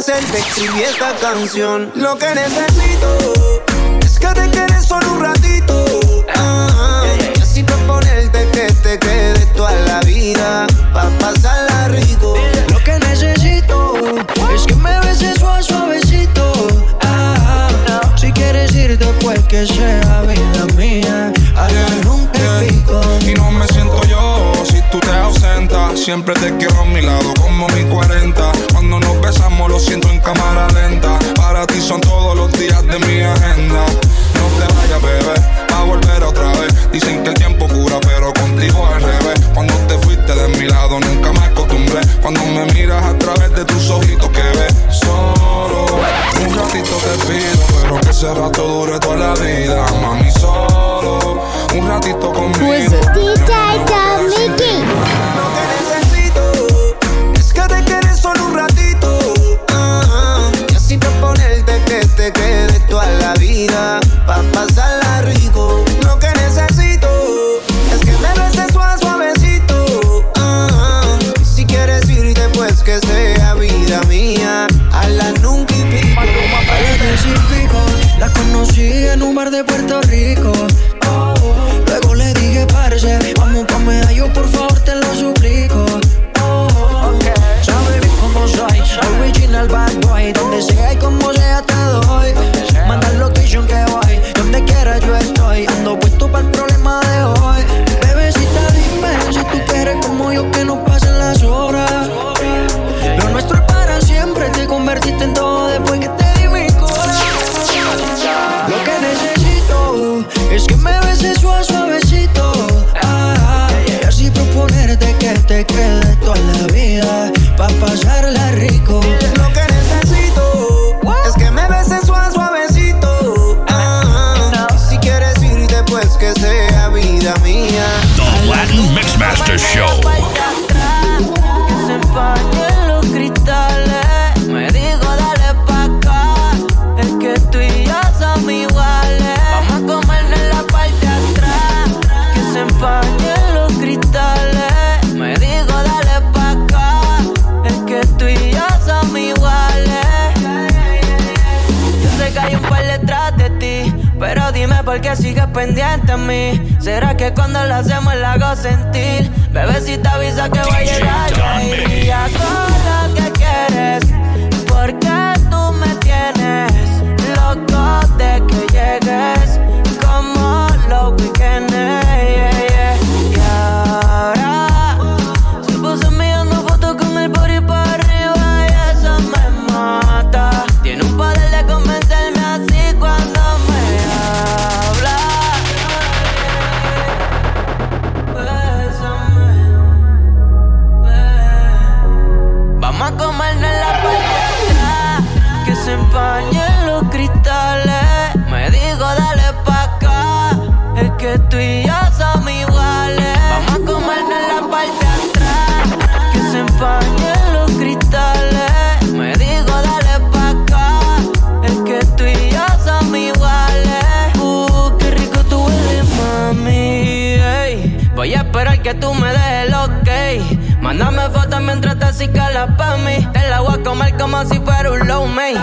convencerte, escribí esta canción. Lo que necesito es que te quedes solo un ratito. Ah, y así proponerte que te quedes toda la vida. Pa' pasarla rico. Lo que necesito es que me beses suave, suavecito. Ah, si quieres irte, pues que sea vida mía. Siempre te quiero a mi lado como mi 40. Cuando nos besamos lo siento en cámara lenta. Para ti son todos los días de mi agenda. No te vayas, bebé, a volver otra vez. Dicen que el tiempo cura, pero contigo al revés. Cuando te fuiste de mi lado nunca me acostumbré. Cuando me miras a través de tus ojitos que ves solo. Un ratito te pido, pero que ese rato dure toda la vida. Mami, solo. Un ratito conmigo. DJ esperar que tú me des el ok. Mándame fotos mientras te cicalas pa' mí. Te la voy comer como si fuera un low mate.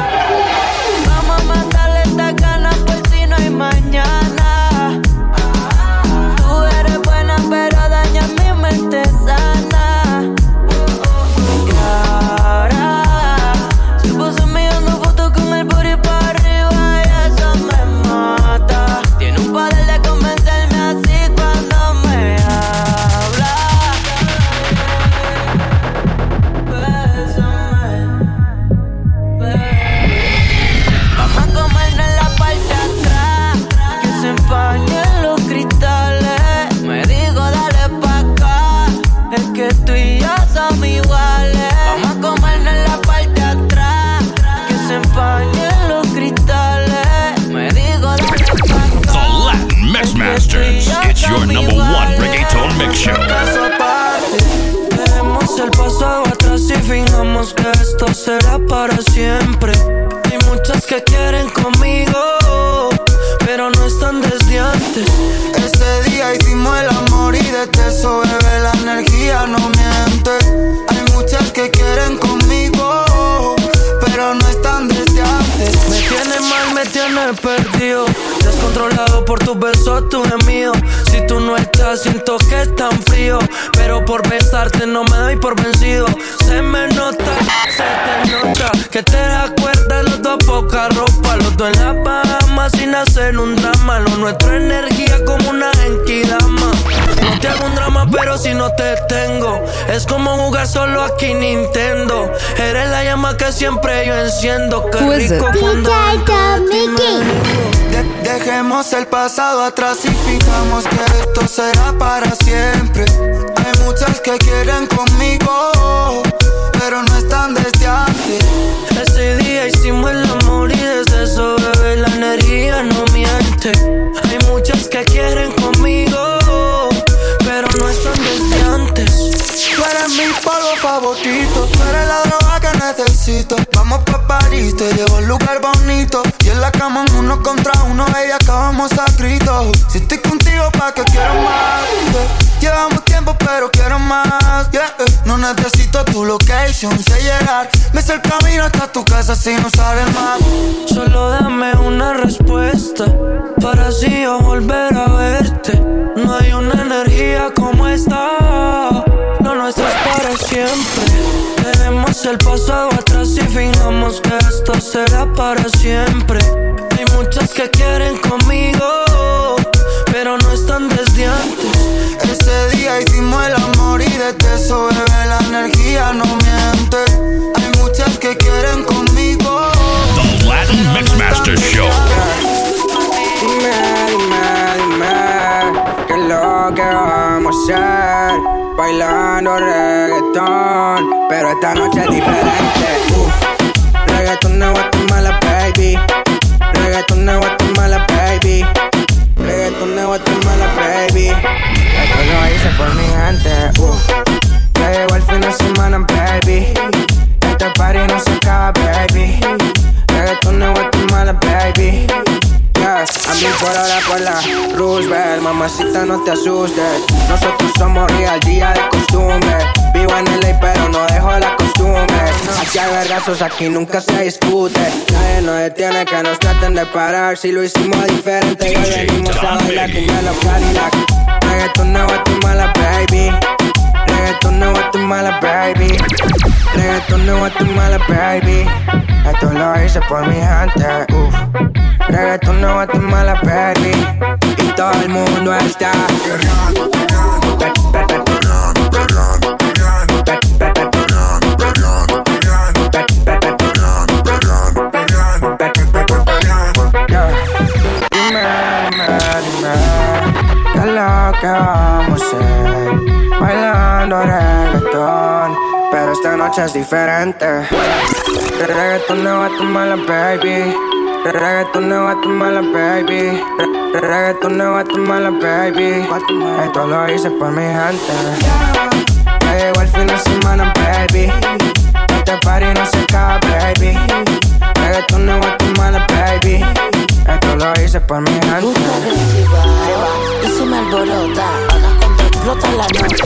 Vamos a matarle los Latin Mix Masters. It's your number one reggaeton mix show. Dejemos el pasado atrás y fijamos que esto será para siempre. Hay muchas que quieren conmigo, pero no están desde antes. Ese día hicimos el de eso, la energía no miente. Hay muchas que quieren conmigo, pero no están desde antes. Me tienes mal, me tienes perdido. Descontrolado por tus besos, tu gemido. Si tú no estás, siento que es tan frío. Pero por besarte no me doy por vencido. Se me nota, se te nota. Que te das cuenta, los dos poca ropa. Los dos en la Bahamas sin hacer un drama. Lo nuestro energía como una enkidama. No te hago un drama, pero si no te tengo. Es como jugar solo aquí Nintendo. Eres la llama que siempre yo enciendo. Qué rico cuando. De- dejemos el pasado atrás y fijamos que esto será para siempre. Hay muchas que quieren conmigo, pero no están desde antes. Ese día hicimos el amor y desde eso, bebé, la energía no miente. Hay muchas que quieren conmigo, Tú eres mi polvo favorito, tú eres la droga que necesito. Vamos pa' París, te llevo a un lugar bonito. Y en la cama en uno contra uno, ella acabamos a. Si estoy contigo, ¿pa' que quiero más? Llevamos tiempo, pero quiero más. eh. No necesito tu location, sé llegar. Me sé el camino hasta tu casa si no sale más. Solo dame una respuesta para así yo volver a verte. No hay una energía como esta. Lo nuestro es para siempre. Dejemos el pasado atrás y fijamos que esto será para siempre. Hay muchas que quieren conmigo, pero no están desde antes. Ese día hicimos el amor y desde eso, bebé, la energía no miente. Hay muchas que quieren conmigo. The Latin Mixmaster Show. Dime, dime, dime ¿Qué es lo que vamos a hacer? Bailando reggaetón Pero esta noche es diferente Uf. Reggaetón de Guatemala, baby Reggaetón de Guatemala, baby Reggaetón de Guatemala, baby. Esto lo hice por mi gente Uf. Ya llegó el fin de semana, baby. Este party no se acaba, baby. Reggaetón de Guatemala, baby A mí por ahora por la Roosevelt Mamacita no te asustes. Nosotros somos real día de costumbre. Vivo en LA pero no dejo la costumbre. Aquí hay vergazos, aquí nunca se discute. Nadie nos detiene que nos traten de parar. Si lo hicimos diferente y hoy venimos a bailar con los Cadillac Reggaeton de Guatemala, baby. Reggaeton de Guatemala, baby. Reggaeton de Guatemala, baby. Esto lo hice por mi gente, uff Reggaeton de Guatemala, baby Y todo el mundo está Yeah. Dime, dime, dime ¿Qué es lo que vamos a hacer? Bailando reggaetón Pero esta noche es diferente Reggaetón de Guatemala, baby Reggaetón de Guatemala, baby. Re- Reggaetón de Guatemala, baby. Esto lo hice por mi gente. Ya llegó el fin de semana, baby. Este party no se acaba, baby. Reggaetón de Guatemala, baby. Esto lo hice por mi gente. Y se me alborota. Cuando explota la nota.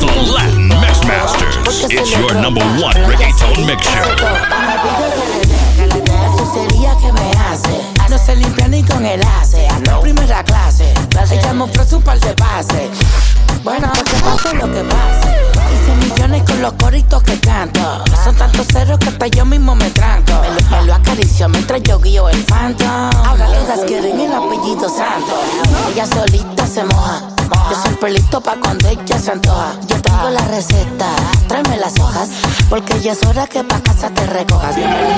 The Latin Mixmasters. It's your number one reggaeton mix show. Eso sería que me hace. No se limpia ni con el ace. Hasta primera clase. Ella me ofrece un par de pases. Bueno, que pase lo que pase. Hice millones con los coritos que canto. Son tantos ceros que hasta yo mismo me tranco. Me lo, me lo acaricio mientras yo guío el phantom. Ahora todas quieren el apellido santo. Ella solita se moja. Yo soy pelito pa' cuando ella se antoja. Yo tengo la receta, tráeme las hojas. Porque ya es hora que pa' casa te recojas. Bienvenido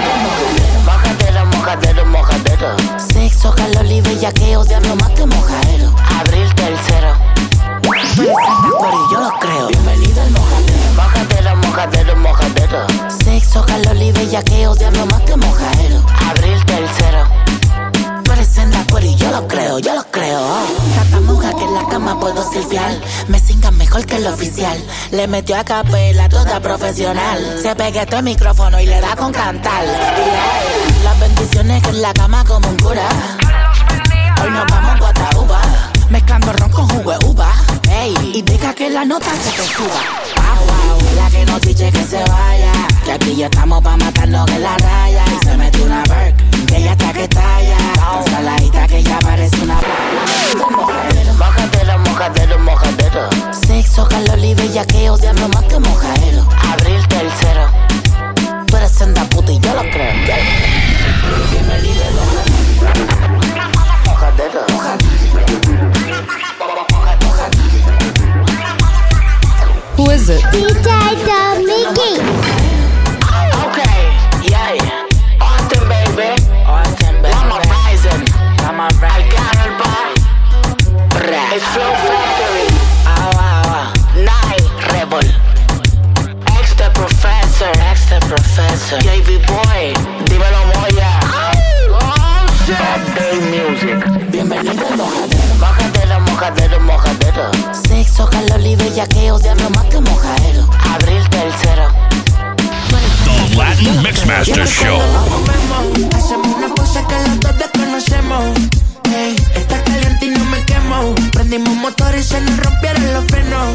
mojadero. Mojadero, mojadero. Sexo, calor y bellaqueo, diablo más que mojadero. Le metió a capela toda profesional. Se pega este micrófono y le da con cantar. Las bendiciones que en la cama como un cura. Hoy nos vamos a Guataúba. Mezclando ron con jugo de uva. Ey, y deja que la nota se te suba. Wow, wow, la que nos dice que se vaya. Que aquí ya estamos pa' matarnos en la raya. Y se mete una Burke, que ella está que talla. Tan saladita que ya parece una playa. Mojadero, mojadero, mojadero. Sexo, calor y Mixmaster Show. Hacemos una cosa que los dos desconocemos. Está caliente y no me quemo. Prendimos motor y se nos rompieron los frenos.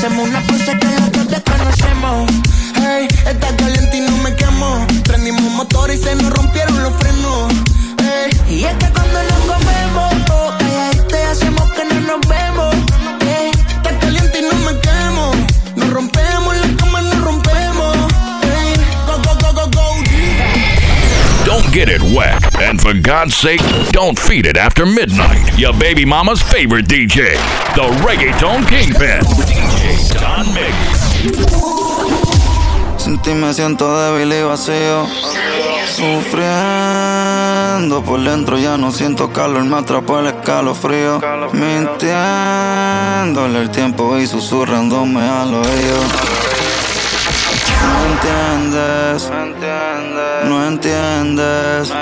Hacemos una cosa que los dos desconocemos. Hey, está caliente y no me quemo. Prendimos motor y se nos rompieron los frenos. Hey, y es que cuando nos comemos oh, y hacemos que no nos vemos. Don't get it wet. And for God's sake, don't feed it after midnight. Your baby mama's favorite DJ, the Reggaeton Kingpin, ti me siento débil y vacío. Sufriendo por dentro, ya no siento calor, me atrapó el escalofrío. Mintiéndole el tiempo y susurrándome al oído. No entiendes, no entiendes.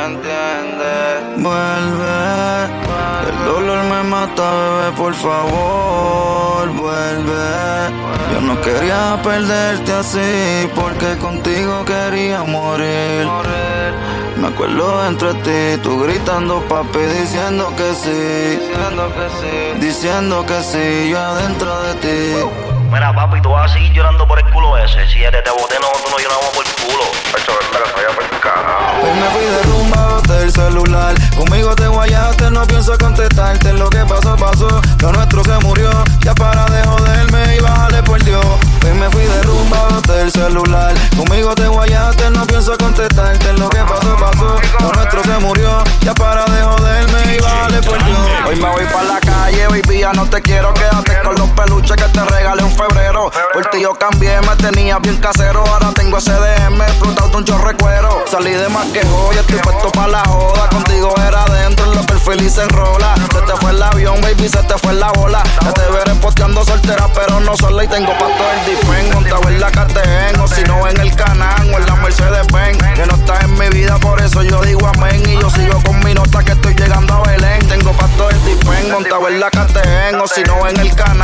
Vuelve, el dolor bebé, por favor, vuelve. Yo no quería perderte así, porque contigo quería morir. Me acuerdo entre ti, tú gritando papi, diciendo que sí. Diciendo que sí, yo adentro de ti. Mira, papi, tú vas a seguir llorando por el culo ese. Si eres de bote, no, tú no lloramos por el culo. Lo nuestro se murió. Ya para de joderme y bájale por Dios. Hoy me fui de rumba del celular. Conmigo te guayaste, no pienso contestarte. Lo que pasó, pasó. Lo nuestro se murió, ya para de joderme y vale por Dios. Hoy me voy para la calle, hoy día no te quiero. Quédate con los peluches que te regalé en febrero. Yo cambié, me tenía bien casero. Ahora tengo SDM, explotado un chorre cuero. Salí de más que joya, estoy puesto para la joda. Contigo era adentro, en lo que el feliz se enrola. Se te fue el avión, baby, se te fue la bola. Ya te veré posteando soltera, pero no sola. Y tengo pa' todo el dispen, montado en la KTN. O si no en el canal o en la Mercedes Benz. Que no estás en mi vida, por eso yo digo amén. Y yo sigo con mi nota que estoy llegando a Belén. Tengo pa' todo el dispen, montado en la KTN. O si no en el canal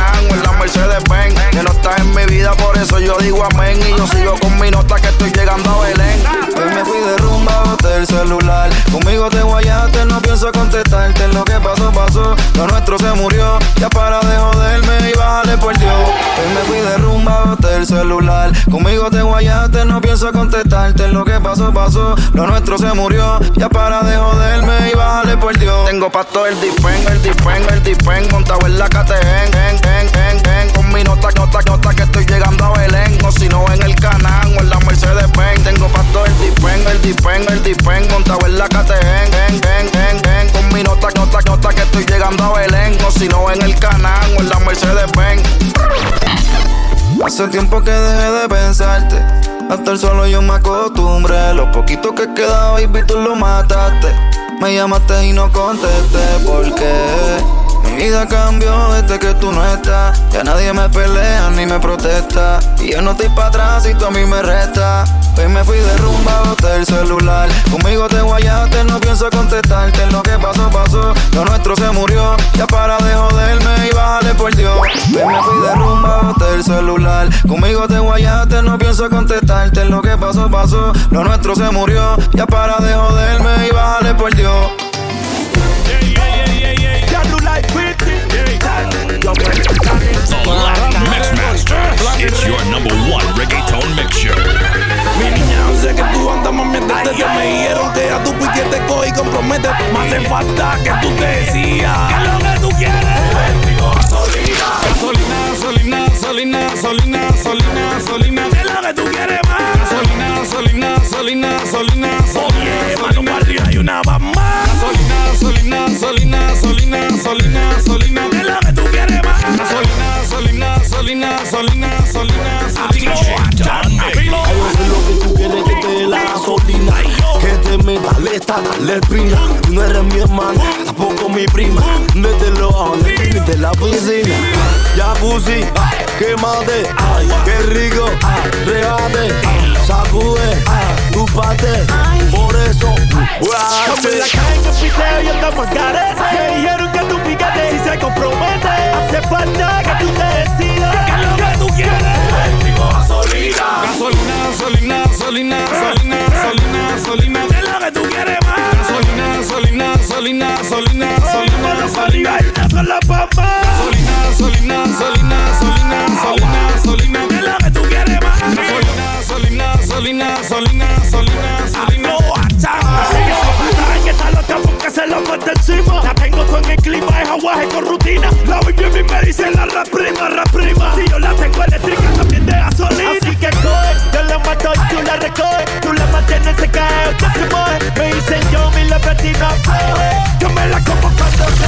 eso yo digo amén. Y yo sigo con mi nota que estoy llegando a Belén. Hoy me fui de rumba, boté el celular. Conmigo te guayaste, no pienso contestarte. Lo que pasó, pasó. Lo nuestro se murió. Ya para de joderme y bájale por Dios. Hoy me fui de rumba, el celular. Conmigo te guayaste, no pienso contestarte. Lo que pasó, pasó. Lo nuestro se murió. Ya para de joderme y bájale por Dios. Tengo pa' todo el dispen, el dispen, el dispen. Montado en la KTN, en, en, en, Con mi nota, nota, nota que estoy llegando a Belén. O si no en el canal o en la Mercedes Benz. Tengo pa' todo el dispen, el dispen, el dispen. Montado en la KTN, en, en, en. Con mi nota, nota, nota que estoy llegando a Belén. O si no en el canal o en la Mercedes Benz. Hace tiempo que dejé de pensarte. A estar solo yo me acostumbré. Lo poquito que quedaba, baby, tú lo mataste. Me llamaste y no contesté. porque Mi vida cambió desde que tú no estás. Ya nadie me pelea ni me protesta. Y yo no estoy para atrás y tú a mí me resta. Hoy me fui de rumba, celular. Conmigo te guayaste, no pienso contestarte. Lo que pasó, pasó. Lo nuestro se murió. Ya para de joderme y bájale por Dios. Hoy me fui de rumba, boté el celular. Conmigo te guayaste, no pienso contestarte. Lo que pasó, pasó. Lo nuestro se murió. Ya para de joderme y bájale por Dios. The Latin Mixmasters. It's your number one hace falta que tú te decías. ¿Qué es lo que tú quieres? Gasolina. Gasolina, gasolina, gasolina, gasolina, gasolina. ¿Qué es lo que tú quieres más? Gasolina, gasolina, gasolina, gasolina, gasolina. Oye, mano, para arriba hay una. Gasolina, gasolina, gasolina, gasolina, gasolina. ¿Qué es lo que tú quieres más? Gasolina, gasolina, gasolina, gasolina. Lesta, dale prima Tú no eres mi hermana, tampoco mi prima. Mételo a donde de la piscina. Jacuzzi, quémate Qué rico, regate Sacude, tu parte Por eso, voy a Como en la calle en piteo y andamos carete. Me dijeron que tu picate si se compromete. Hace falta que tú te decidas. ¿Qué es lo que tú quieres? Eléctrico, gasolina, gasolina, gasolina, gasolina, gasolina gasolina, gasolina, gasolina Una sola papa Gasolina, gasolina, gasolina, gasolina, gasolina, gasolina ¿Qué es lo que tú quieres más? Gasolina, gasolina, gasolina, gasolina, La tengo en el clima, es aguaje con rutina. La baby me dice la reprima, reprima Si yo la tengo eléctrica también de gasolina. Así que coge, yo la mato y tú la recoges Tú la mantienes, se cae se mueve Me dicen yo, mi coge. Yo me la como cuando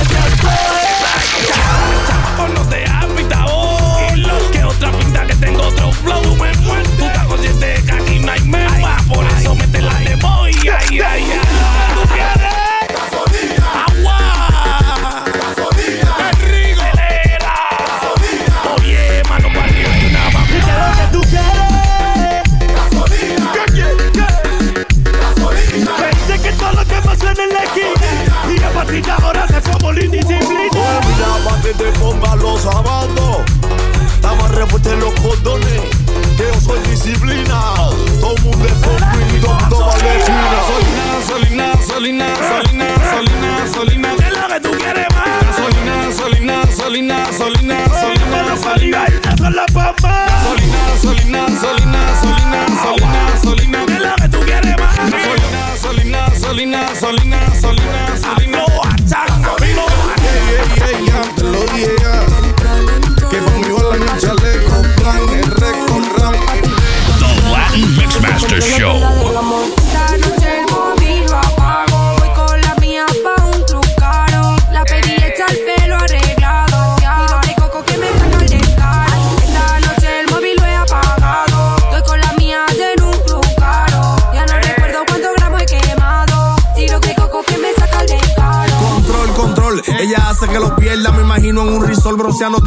gasolina Una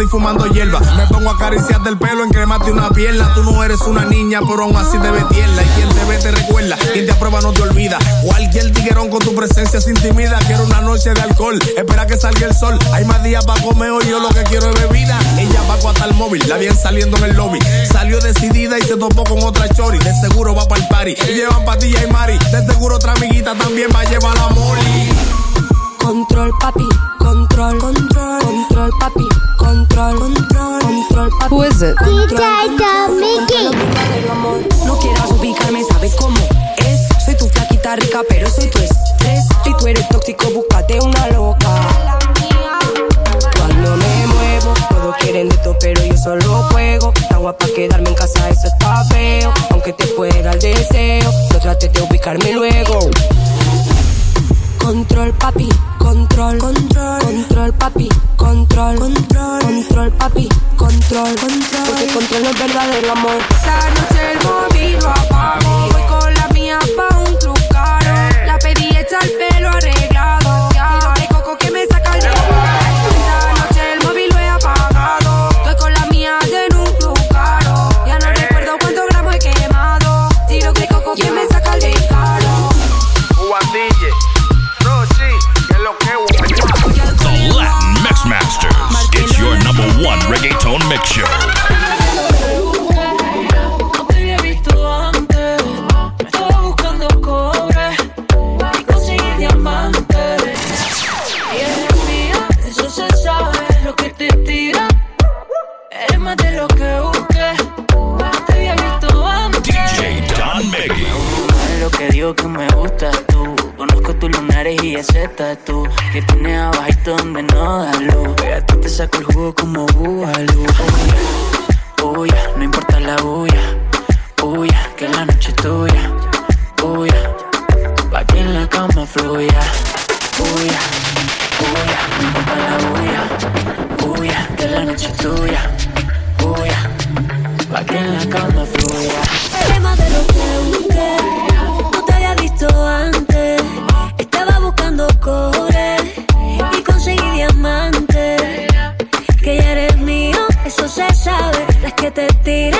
estoy fumando hierba. Me pongo a acariciar del pelo, en cremate una pierna. Tú no eres una niña, pero aún así te ves tierna. Y quien te ve te recuerda, quien te aprueba no te olvida. Cualquier tiguerón con tu presencia se intimida. Quiero una noche de alcohol, espera que salga el sol. Hay más días para comer hoy, yo lo que quiero es bebida. Ella va hasta el móvil, la bien saliendo en el lobby. Salió decidida y se topó con otra chori. De seguro va para el party. Y llevan patilla y mari. De seguro otra amiguita también va a llevar la moli. Control, papi, control, control, control, papi, control, control, control, papi. Who is it? No quieras ubicarme, sabes cómo es. Soy tu flaquita rica, pero soy tu estrés. Si tú eres tóxico, búscate una loca. Cuando me muevo, todos quieren de todo, pero yo solo juego. Está guapa quedarme en casa, eso está feo. Aunque te pueda el deseo, no trates de ubicarme luego. Control, papi, control, control, control, papi, control, control, control, papi, control, control. Porque control no es verdadero amor. Esta noche el móvil lo apago. Voy con la mía pa' un club caro. La pedí hecha el más de lo que busqué. Te había visto antes. DJ Don Miggy. Es lo que digo que me gustas tú. Conozco tus lunares y ese tú que tienes abajito donde no da luz. Pégate, te saco el jugo como bugalú. Uya, no importa la bulla. Uya, que la noche es tuya. Uya, pa' que en la cama fluya. Uya, uya, no importa la bulla. Uya, que la noche es tuya. Uya, pa' que en la cama fluya. Más de lo que busqué. No te había visto antes. Estaba buscando cobre y conseguí diamantes. Que ya eres mío, eso se sabe. Las que te tiran.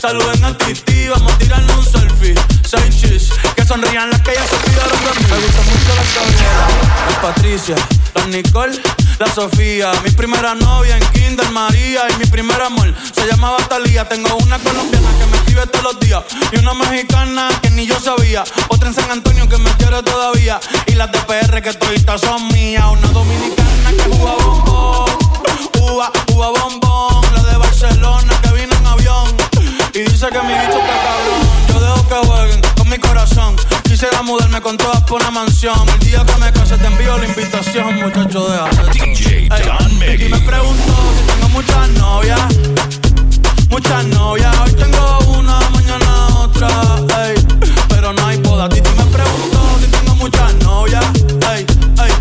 Saluden a Titi, vamos a tirarnos un selfie. Seis chis, que sonrían las que ya se olvidaron de mí. Me gusta mucho la Gabriela, la Patricia, la Nicole, la Sofía. Mi primera novia en Kinder María y mi primer amor se llamaba Talía. Tengo una colombiana que me escribe todos los días y una mexicana que ni yo sabía. Otra en San Antonio que me quiere todavía y las de PR que toditas son mías. Una dominicana que juega bombón, uva, uva bombón. La de Barcelona que vino y dice que mi bicho está cabrón. Yo dejo que jueguen con mi corazón. Quisiera mudarme con todas por una mansión. El día que me case te envío la invitación, muchacho de. DJ Don Y me pregunto si tengo muchas novias. Muchas novias. Hoy tengo una, mañana otra. Ey. Pero no hay boda. Titi me preguntó si tengo muchas novias. Ey, ey.